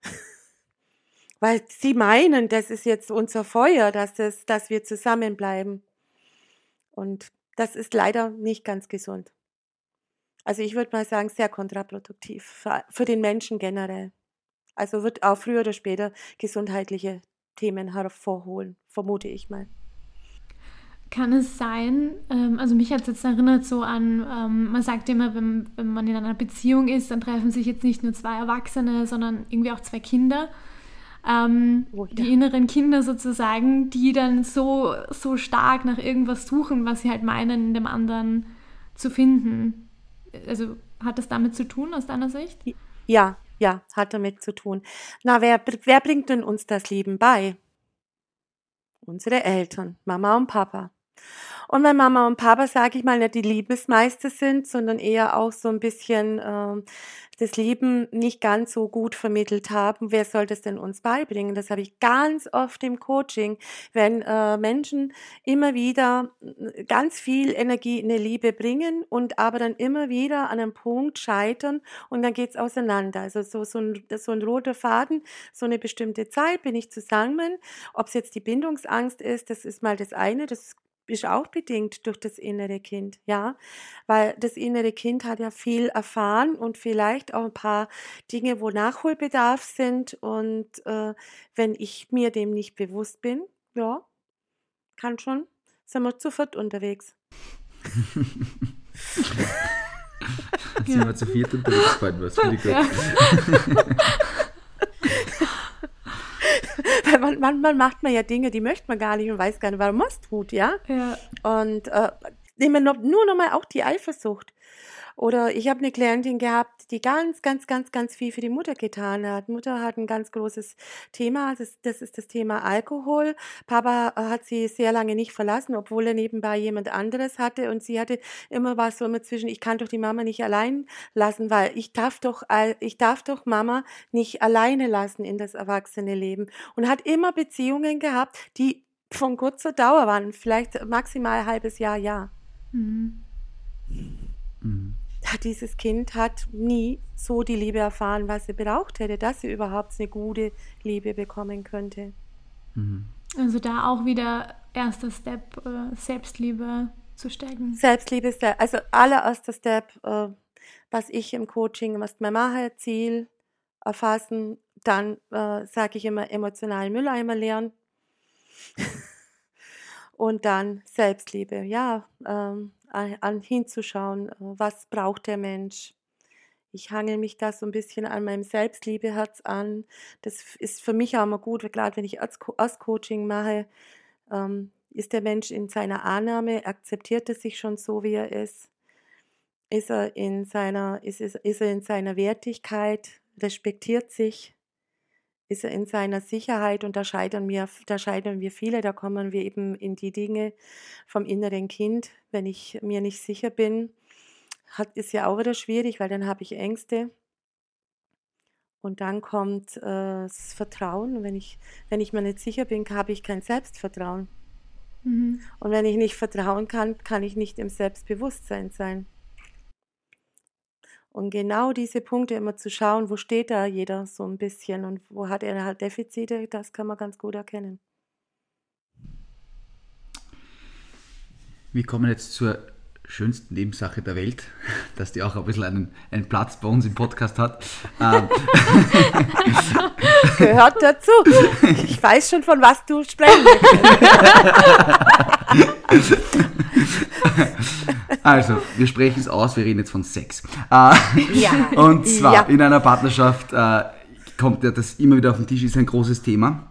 Weil sie meinen, das ist jetzt unser Feuer, dass, das, dass wir zusammenbleiben. Und das ist leider nicht ganz gesund. Also ich würde mal sagen, sehr kontraproduktiv für, für den Menschen generell. Also wird auch früher oder später gesundheitliche Themen hervorholen, vermute ich mal. Kann es sein, ähm, also mich hat es jetzt erinnert so an, ähm, man sagt immer, wenn, wenn man in einer Beziehung ist, dann treffen sich jetzt nicht nur zwei Erwachsene, sondern irgendwie auch zwei Kinder. Ähm, oh, ja. Die inneren Kinder sozusagen, die dann so, so stark nach irgendwas suchen, was sie halt meinen, in dem anderen zu finden. Also hat das damit zu tun aus deiner Sicht? Ja, ja, hat damit zu tun. Na, wer, wer bringt denn uns das Leben bei? Unsere Eltern, Mama und Papa. Und wenn Mama und Papa, sage ich mal, nicht die Liebesmeister sind, sondern eher auch so ein bisschen äh, das Leben nicht ganz so gut vermittelt haben, wer soll das denn uns beibringen? Das habe ich ganz oft im Coaching, wenn äh, Menschen immer wieder äh, ganz viel Energie in die Liebe bringen und aber dann immer wieder an einem Punkt scheitern und dann geht's auseinander. Also so, so, ein, so ein roter Faden, so eine bestimmte Zeit bin ich zusammen. Ob es jetzt die Bindungsangst ist, das ist mal das eine, das ist auch bedingt durch das innere Kind, ja, weil das innere Kind hat ja viel erfahren und vielleicht auch ein paar Dinge, wo Nachholbedarf sind und äh, wenn ich mir dem nicht bewusst bin, ja, kann schon, sind wir zu viert unterwegs. sind wir zu viert unterwegs, was ich gut. Ja. Weil man, manchmal macht man ja Dinge, die möchte man gar nicht und weiß gar nicht, warum man es tut, ja? ja. Und äh, nehmen wir nur noch mal auch die Eifersucht. Oder ich habe eine Klientin gehabt, die ganz, ganz, ganz, ganz viel für die Mutter getan hat. Mutter hat ein ganz großes Thema, das, das ist das Thema Alkohol. Papa äh, hat sie sehr lange nicht verlassen, obwohl er nebenbei jemand anderes hatte. Und sie hatte immer was so immer zwischen, ich kann doch die Mama nicht allein lassen, weil ich darf doch, ich darf doch Mama nicht alleine lassen in das erwachsene Leben. Und hat immer Beziehungen gehabt, die von kurzer Dauer waren, vielleicht maximal ein halbes Jahr, ja. Mhm. Mhm dieses Kind hat nie so die Liebe erfahren, was sie braucht hätte, dass sie überhaupt eine gute Liebe bekommen könnte. Mhm. Also da auch wieder erster Step, äh, Selbstliebe zu stärken. Selbstliebe ist der, also allererster Step, äh, was ich im Coaching erstmal mache, Ziel erfassen, dann äh, sage ich immer emotionalen Mülleimer leeren und dann Selbstliebe. Ja, an, hinzuschauen, äh, was braucht der Mensch. Ich hangel mich da so ein bisschen an meinem Selbstliebeherz an. Das ist für mich auch immer gut, gerade wenn ich Erstcoaching mache, ähm, ist der Mensch in seiner Annahme, akzeptiert er sich schon so, wie er ist? Ist er in seiner, ist, ist, ist er in seiner Wertigkeit, respektiert sich? Ist er in seiner Sicherheit und da scheitern wir, da scheitern wir viele, da kommen wir eben in die Dinge vom inneren Kind. Wenn ich mir nicht sicher bin, hat, ist ja auch wieder schwierig, weil dann habe ich Ängste. Und dann kommt äh, das Vertrauen. Wenn ich, wenn ich mir nicht sicher bin, habe ich kein Selbstvertrauen. Mhm. Und wenn ich nicht vertrauen kann, kann ich nicht im Selbstbewusstsein sein. Und genau diese Punkte immer zu schauen, wo steht da jeder so ein bisschen und wo hat er halt Defizite, das kann man ganz gut erkennen. Wir kommen jetzt zur schönsten Nebensache der Welt, dass die auch ein bisschen einen, einen Platz bei uns im Podcast hat. Ähm. Gehört dazu. Ich weiß schon, von was du sprechen möchtest. Also, wir sprechen es aus, wir reden jetzt von Sex. Äh, ja. Und zwar ja. in einer Partnerschaft äh, kommt ja das immer wieder auf den Tisch, ist ein großes Thema.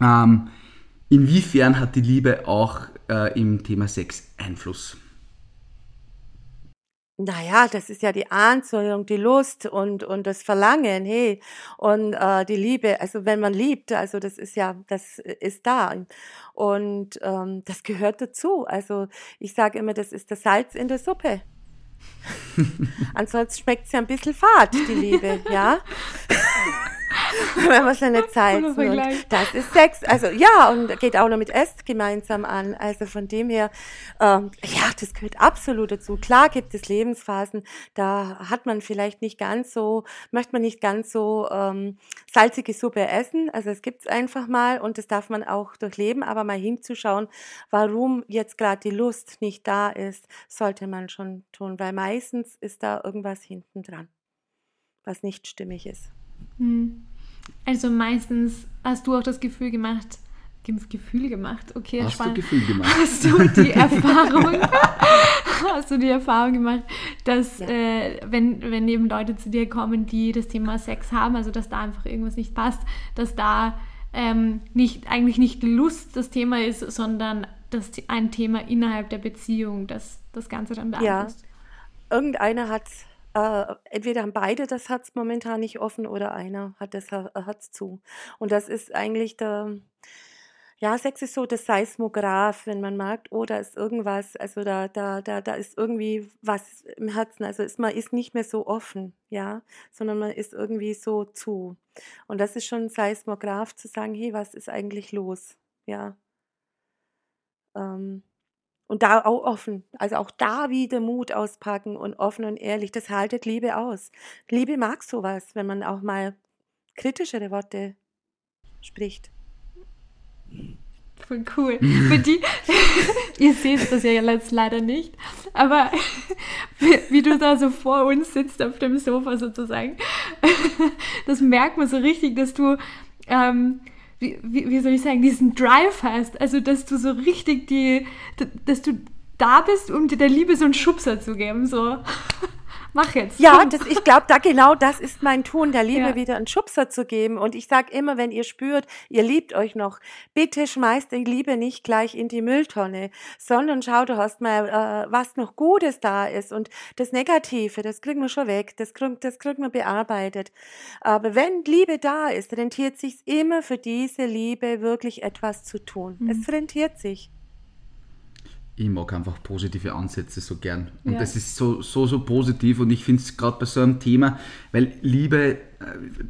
Ähm, inwiefern hat die Liebe auch äh, im Thema Sex Einfluss? Naja, das ist ja die Anziehung, die Lust und, und das Verlangen, hey, und äh, die Liebe, also wenn man liebt, also das ist ja, das ist da. Und ähm, das gehört dazu. Also ich sage immer, das ist das Salz in der Suppe. Ansonsten schmeckt es ja ein bisschen fad, die Liebe, ja. wenn man seine Zeit und das ist Sex. Also ja, und geht auch noch mit Est gemeinsam an. Also von dem her, ähm, ja, das gehört absolut dazu. Klar gibt es Lebensphasen, da hat man vielleicht nicht ganz so, möchte man nicht ganz so ähm, salzige Suppe essen. Also es gibt es einfach mal und das darf man auch durchleben, aber mal hinzuschauen, warum jetzt gerade die Lust nicht da ist, sollte man schon tun, weil meistens ist da irgendwas hinten dran, was nicht stimmig ist. Hm. Also meistens hast du auch das Gefühl gemacht, Gefühl gemacht, okay, Hast spannend. du Gefühl gemacht? Hast du die Erfahrung, hast du die Erfahrung gemacht, dass Ja. äh, wenn, wenn eben Leute zu dir kommen, die das Thema Sex haben, also dass da einfach irgendwas nicht passt, dass da ähm, nicht eigentlich nicht Lust das Thema ist, sondern das ein Thema innerhalb der Beziehung, das das Ganze dann Ja. beeinflusst. Irgendeiner hat, äh, entweder haben beide das Herz momentan nicht offen oder einer hat das Her- Herz zu. Und das ist eigentlich der, ja, Sex ist so das Seismograph, wenn man mag, oh, da ist irgendwas, also da, da, da, da ist irgendwie was im Herzen. Also ist, man ist nicht mehr so offen, ja, sondern man ist irgendwie so zu. Und das ist schon ein Seismograph zu sagen, hey, was ist eigentlich los? Ja. Ähm, und da auch offen, also auch da wieder Mut auspacken und offen und ehrlich, das haltet Liebe aus. Liebe mag sowas, wenn man auch mal kritischere Worte spricht. Voll cool. Für die, ihr seht das ja jetzt leider nicht, aber wie, du da so vor uns sitzt auf dem Sofa sozusagen, das merkt man so richtig, dass du, ähm, wie, wie, wie soll ich sagen, diesen Drive hast. Also, dass du so richtig die, dass du da bist, um dir der Liebe so einen Schubser zu geben. So, mach jetzt. Ja, das, ich glaube, da genau das ist mein Tun, der Liebe Ja. wieder einen Schubser zu geben. Und ich sage immer, wenn ihr spürt, ihr liebt euch noch, bitte schmeißt die Liebe nicht gleich in die Mülltonne, sondern schau, du hast mal, äh, was noch Gutes da ist. Und das Negative, das kriegen wir schon weg, das kriegen, das kriegen wir bearbeitet. Aber wenn Liebe da ist, rentiert sich immer für diese Liebe wirklich etwas zu tun. Mhm. Es rentiert sich. Ich mag einfach positive Ansätze so gern. Und Ja. das ist so, so, so positiv. Und ich finde es gerade bei so einem Thema, weil Liebe, äh,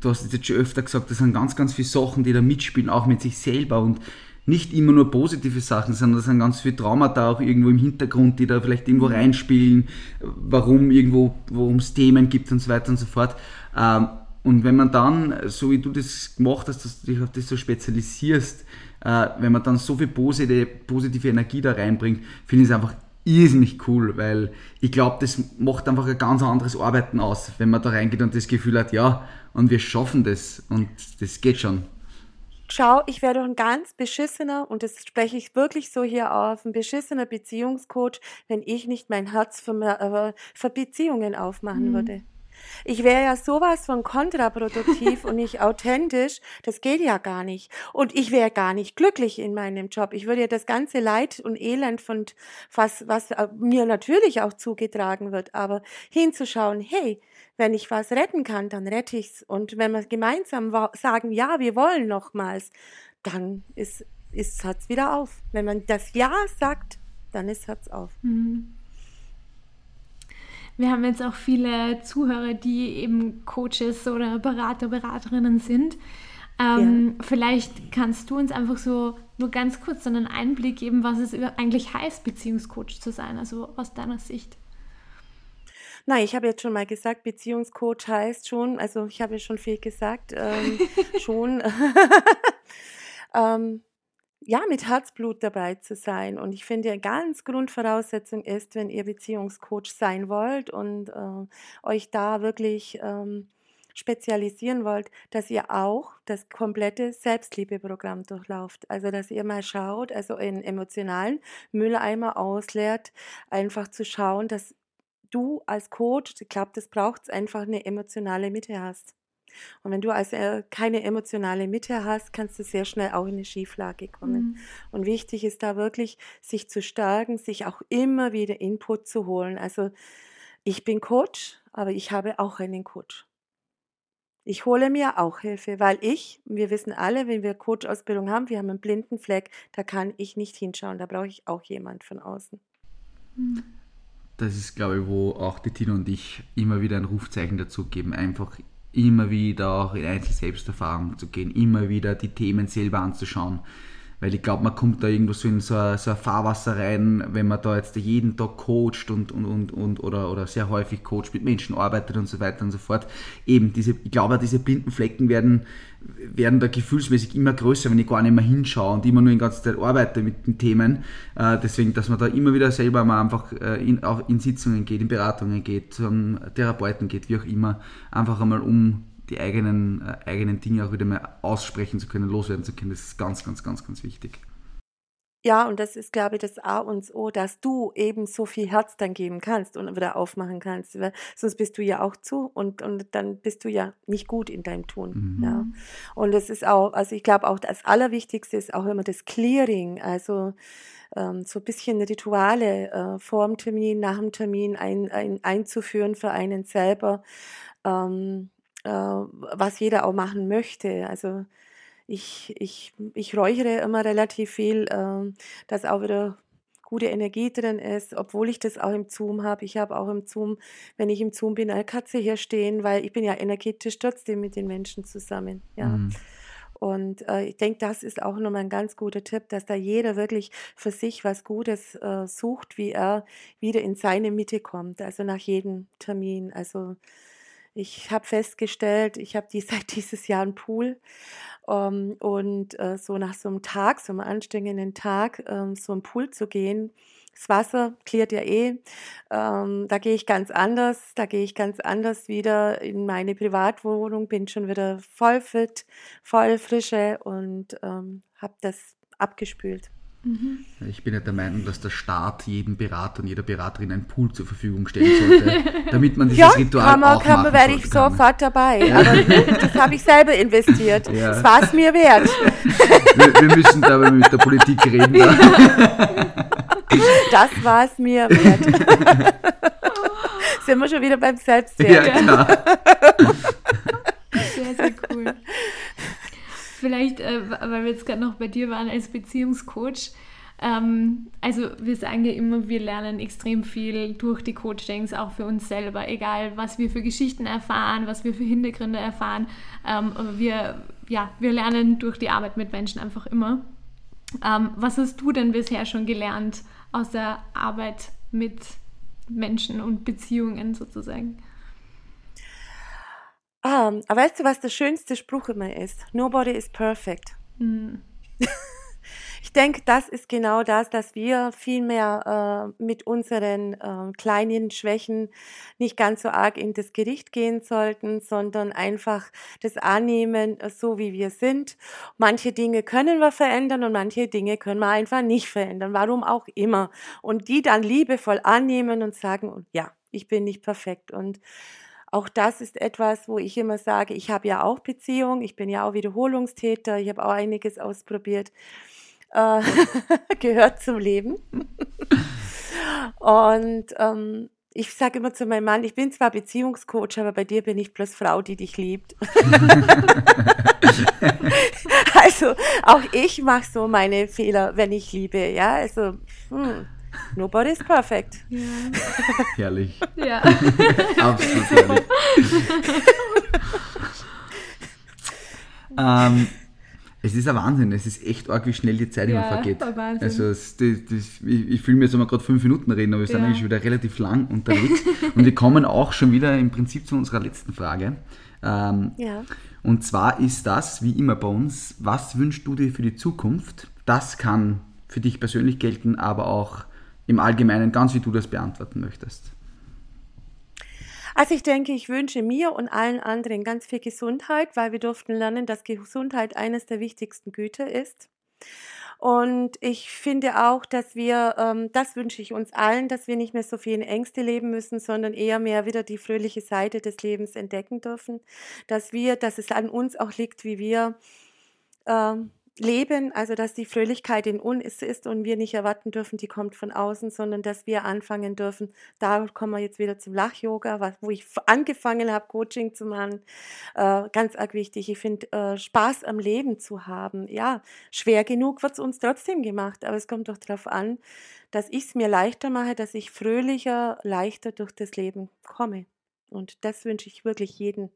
du hast es jetzt schon öfter gesagt, das sind ganz, ganz viele Sachen, die da mitspielen, auch mit sich selber. Und nicht immer nur positive Sachen, sondern das sind ganz viele Traumata auch irgendwo im Hintergrund, die da vielleicht irgendwo reinspielen, warum irgendwo, worum es Themen gibt und so weiter und so fort. Ähm, und wenn man dann, so wie du das gemacht hast, dass du dich auf das so spezialisierst, äh, wenn man dann so viel positive, positive Energie da reinbringt, finde ich es einfach irrsinnig cool, weil ich glaube, das macht einfach ein ganz anderes Arbeiten aus, wenn man da reingeht und das Gefühl hat, ja, und wir schaffen das und das geht schon. Schau, ich wäre doch ein ganz beschissener, und das spreche ich wirklich so hier auf, ein beschissener Beziehungscoach, wenn ich nicht mein Herz für, mehr- äh, für Beziehungen aufmachen würde. Ich wäre ja sowas von kontraproduktiv und nicht authentisch. Das geht ja gar nicht. Und ich wäre gar nicht glücklich in meinem Job. Ich würde ja das ganze Leid und Elend von was, was äh, mir natürlich auch zugetragen wird, aber hinzuschauen, hey, wenn ich was retten kann, dann rette ich's. Und wenn wir gemeinsam sagen, ja, wir wollen nochmals, dann ist, ist Herz wieder auf. Wenn man das Ja sagt, dann ist Herz auf. Wir haben jetzt auch viele Zuhörer, die eben Coaches oder Berater, Beraterinnen sind. Ähm, Vielleicht kannst du uns einfach so nur ganz kurz so einen Einblick geben, was es eigentlich heißt, Beziehungscoach zu sein, also aus deiner Sicht. Nein, ich habe jetzt schon mal gesagt, Beziehungscoach heißt schon, also ich habe ja schon viel gesagt, ähm, schon, ähm, ja, mit Herzblut dabei zu sein. Und ich finde, eine ganz Grundvoraussetzung ist, wenn ihr Beziehungscoach sein wollt und äh, euch da wirklich ähm, spezialisieren wollt, dass ihr auch das komplette Selbstliebeprogramm durchlauft. Also, dass ihr mal schaut, also in emotionalen Mülleimer ausleert, einfach zu schauen, dass du als Coach, ich glaube, das braucht es einfach eine emotionale Mitte hast. Und wenn du also keine emotionale Mitte hast, kannst du sehr schnell auch in eine Schieflage kommen. Mhm. Und wichtig ist da wirklich, sich zu stärken, sich auch immer wieder Input zu holen. Also ich bin Coach, aber ich habe auch einen Coach. Ich hole mir auch Hilfe, weil ich, wir wissen alle, wenn wir Coach-Ausbildung haben, wir haben einen blinden Fleck, da kann ich nicht hinschauen, da brauche ich auch jemand von außen. Das ist, glaube ich, wo auch die Tina und ich immer wieder ein Rufzeichen dazu geben, einfach immer wieder auch in Einzel-Selbsterfahrung zu gehen, immer wieder die Themen selber anzuschauen. Weil ich glaube, man kommt da irgendwo so in so ein, so ein Fahrwasser rein, wenn man da jetzt jeden Tag coacht und, und, und, und oder, oder sehr häufig coacht, mit Menschen arbeitet und so weiter und so fort. Eben, diese, ich glaube, diese blinden Flecken werden, werden da gefühlsmäßig immer größer, wenn ich gar nicht mehr hinschaue und immer nur die ganze Zeit arbeite mit den Themen. Äh, deswegen, dass man da immer wieder selber mal einfach äh, in, auch in Sitzungen geht, in Beratungen geht, zum Therapeuten geht, wie auch immer, einfach einmal um die eigenen, äh, eigenen Dinge auch wieder mehr aussprechen zu können, loswerden zu können. Das ist ganz, ganz, ganz, ganz wichtig. Ja, und das ist, glaube ich, das A und O, dass du eben so viel Herz dann geben kannst und wieder aufmachen kannst. Weil sonst bist du ja auch zu und, und dann bist du ja nicht gut in deinem Tun. Mhm. Ja. Und es ist auch, also ich glaube auch, das Allerwichtigste ist auch immer das Clearing. Also ähm, so ein bisschen Rituale äh, vor dem Termin, nach dem Termin ein, ein, einzuführen für einen selber, ähm, äh, was jeder auch machen möchte. Also ich, ich, ich räuchere immer relativ viel, äh, dass auch wieder gute Energie drin ist, obwohl ich das auch im Zoom habe. Ich habe auch im Zoom, wenn ich im Zoom bin, eine Katze hier stehen, weil ich bin ja energetisch trotzdem mit den Menschen zusammen. Ja. Mhm. Und äh, ich denke, das ist auch nochmal ein ganz guter Tipp, dass da jeder wirklich für sich was Gutes äh, sucht, wie er wieder in seine Mitte kommt, also nach jedem Termin. Also ich habe festgestellt, ich habe die, seit dieses Jahr einen Pool ähm, und äh, so nach so einem Tag, so einem anstrengenden Tag, ähm, so einen Pool zu gehen, das Wasser klärt ja eh. Ähm, da gehe ich ganz anders. Da gehe ich ganz anders wieder in meine Privatwohnung, bin schon wieder voll fit, voll frische und ähm, habe das abgespült. Mhm. Ich bin ja der Meinung, dass der Staat jedem Berater und jeder Beraterin einen Pool zur Verfügung stellen sollte, damit man dieses ja, Ritual kann man, auch kann man, werde ich sofort dabei. Ja. Aber das habe ich selber investiert. Ja. Das war es mir wert. Wir, wir, müssen dabei mit der Politik reden. Das war es mir wert. Sind wir schon wieder beim Selbstwert. Ja, klar. Sehr, sehr cool. Vielleicht, äh, weil wir jetzt gerade noch bei dir waren als Beziehungscoach. Ähm, also wir sagen ja immer, wir lernen extrem viel durch die Coachings, auch für uns selber, egal was wir für Geschichten erfahren, was wir für Hintergründe erfahren. Ähm, wir, ja, wir lernen durch die Arbeit mit Menschen einfach immer. Ähm, was hast du denn bisher schon gelernt aus der Arbeit mit Menschen und Beziehungen sozusagen? Um, aber weißt du, was der schönste Spruch immer ist? Nobody is perfect. Mhm. ich denke, das ist genau das, dass wir viel mehr äh, mit unseren äh, kleinen Schwächen nicht ganz so arg in das Gericht gehen sollten, sondern einfach das annehmen, äh, so wie wir sind. Manche Dinge können wir verändern und manche Dinge können wir einfach nicht verändern, warum auch immer. Und die dann liebevoll annehmen und sagen, ja, ich bin nicht perfekt und auch das ist etwas, wo ich immer sage, ich habe ja auch Beziehung, ich bin ja auch Wiederholungstäter, ich habe auch einiges ausprobiert. Äh, gehört zum Leben. Und ähm, ich sage immer zu meinem Mann, ich bin zwar Beziehungscoach, aber bei dir bin ich bloß Frau, die dich liebt. also auch ich mache so meine Fehler, wenn ich liebe. Ja, also hm, Nobody is perfect. Ja. Herrlich. Ja. Absolut herrlich. ähm, es ist ein Wahnsinn, es ist echt arg, wie schnell die Zeit ja, immer vergeht. Wahnsinn. Also es, das, das, ich, ich fühle mir, als wir gerade fünf Minuten reden, aber wir sind ja. eigentlich schon wieder relativ lang unterwegs. und wir kommen auch schon wieder im Prinzip zu unserer letzten Frage. Ähm, ja. Und zwar ist das, wie immer bei uns, was wünschst du dir für die Zukunft? Das kann für dich persönlich gelten, aber auch im Allgemeinen, ganz wie du das beantworten möchtest? Also ich denke, ich wünsche mir und allen anderen ganz viel Gesundheit, weil wir durften lernen, dass Gesundheit eines der wichtigsten Güter ist. Und ich finde auch, dass wir, ähm, das wünsche ich uns allen, dass wir nicht mehr so viel in Ängste leben müssen, sondern eher mehr wieder die fröhliche Seite des Lebens entdecken dürfen. Dass wir, dass es an uns auch liegt, wie wir ähm, leben, also dass die Fröhlichkeit in uns ist und wir nicht erwarten dürfen, die kommt von außen, sondern dass wir anfangen dürfen. Da kommen wir jetzt wieder zum Lach-Yoga, wo ich angefangen habe, Coaching zu machen. Äh, ganz arg wichtig. Ich finde, äh, Spaß am Leben zu haben. Ja, schwer genug wird es uns trotzdem gemacht, aber es kommt doch darauf an, dass ich es mir leichter mache, dass ich fröhlicher, leichter durch das Leben komme. Und das wünsche ich wirklich jedem.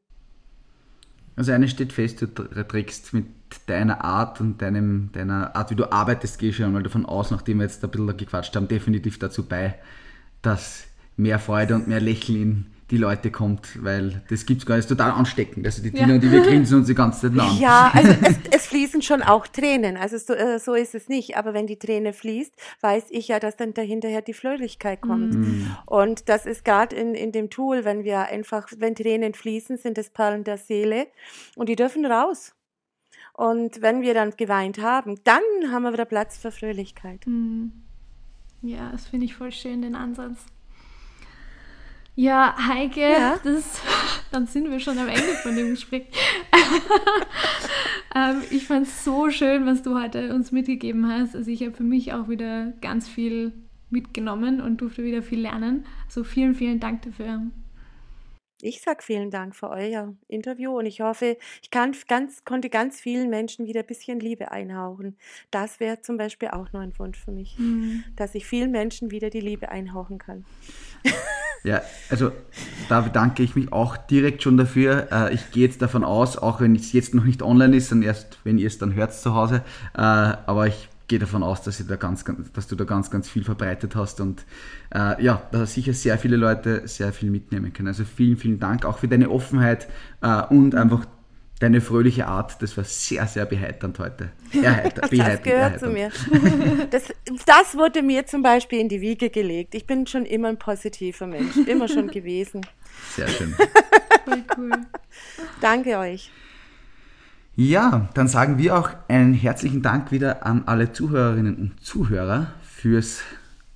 Also eine steht fest, du trägst mit deiner Art und deinem, deiner Art, wie du arbeitest, gehe ich schon einmal davon aus, nachdem wir jetzt ein bisschen gequatscht haben, definitiv dazu bei, dass mehr Freude und mehr Lächeln in die Leute kommt, weil das gibt es gar nicht, das ist total ansteckend. Also die Tina ja. und die, wir grinsen uns die ganze Zeit an. Ja, also es, es, fließen schon auch Tränen, also so, äh, so, ist es nicht, aber wenn die Träne fließt, weiß ich ja, dass dann dahinterher die Fröhlichkeit kommt. Mhm. Und das ist gerade in, in dem Tool, wenn wir einfach, wenn Tränen fließen, sind es Perlen der Seele und die dürfen raus. Und wenn wir dann geweint haben, dann haben wir wieder Platz für Fröhlichkeit. Mhm. Ja, das finde ich voll schön, den Ansatz. Ja, Heike, ja. Das, dann sind wir schon am Ende von dem Gespräch. ähm, ich fand es so schön, was du heute uns mitgegeben hast. Also ich habe für mich auch wieder ganz viel mitgenommen und durfte wieder viel lernen. So vielen, vielen Dank dafür. Ich sage vielen Dank für euer Interview und ich hoffe, ich kann ganz, konnte ganz vielen Menschen wieder ein bisschen Liebe einhauchen. Das wäre zum Beispiel auch noch ein Wunsch für mich, mhm. dass ich vielen Menschen wieder die Liebe einhauchen kann. Ja, also da bedanke ich mich auch direkt schon dafür. Äh, ich gehe jetzt davon aus, auch wenn es jetzt noch nicht online ist, sondern erst, wenn ihr es dann hört zu Hause, äh, aber ich gehe davon aus, dass, da ganz, dass, du da ganz, ganz viel verbreitet hast und äh, ja, da sicher sehr viele Leute sehr viel mitnehmen können. Also vielen, vielen Dank auch für deine Offenheit äh, und einfach deine fröhliche Art. Das war sehr, sehr beheiternd heute. Erheiter, das gehört zu mir. Das, das wurde mir zum Beispiel in die Wiege gelegt. Ich bin schon immer ein positiver Mensch, immer schon gewesen. Sehr schön. Voll cool. Danke euch. Ja, dann sagen wir auch einen herzlichen Dank wieder an alle Zuhörerinnen und Zuhörer fürs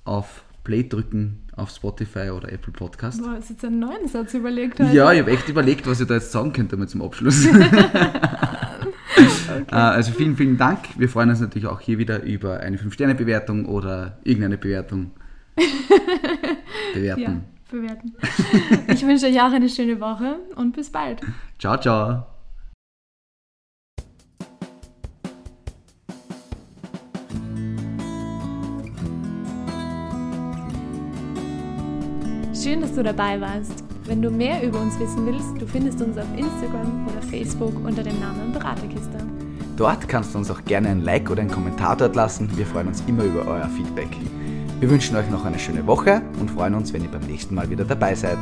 auf Play drücken auf Spotify oder Apple Podcast. Boah, hast jetzt einen neuen Satz überlegt? Heute. Ja, ich habe echt überlegt, was ich da jetzt sagen könnte mal zum Abschluss. okay. Äh, also vielen, vielen Dank. Wir freuen uns natürlich auch hier wieder über eine 5-Sterne-Bewertung oder irgendeine Bewertung. Bewerten. Ja, bewerten. Ich wünsche euch auch eine schöne Woche und bis bald. Ciao, ciao. Schön, dass du dabei warst. Wenn du mehr über uns wissen willst, du findest uns auf Instagram oder Facebook unter dem Namen Beraterkiste. Dort kannst du uns auch gerne ein Like oder einen Kommentar dort lassen. Wir freuen uns immer über euer Feedback. Wir wünschen euch noch eine schöne Woche und freuen uns, wenn ihr beim nächsten Mal wieder dabei seid.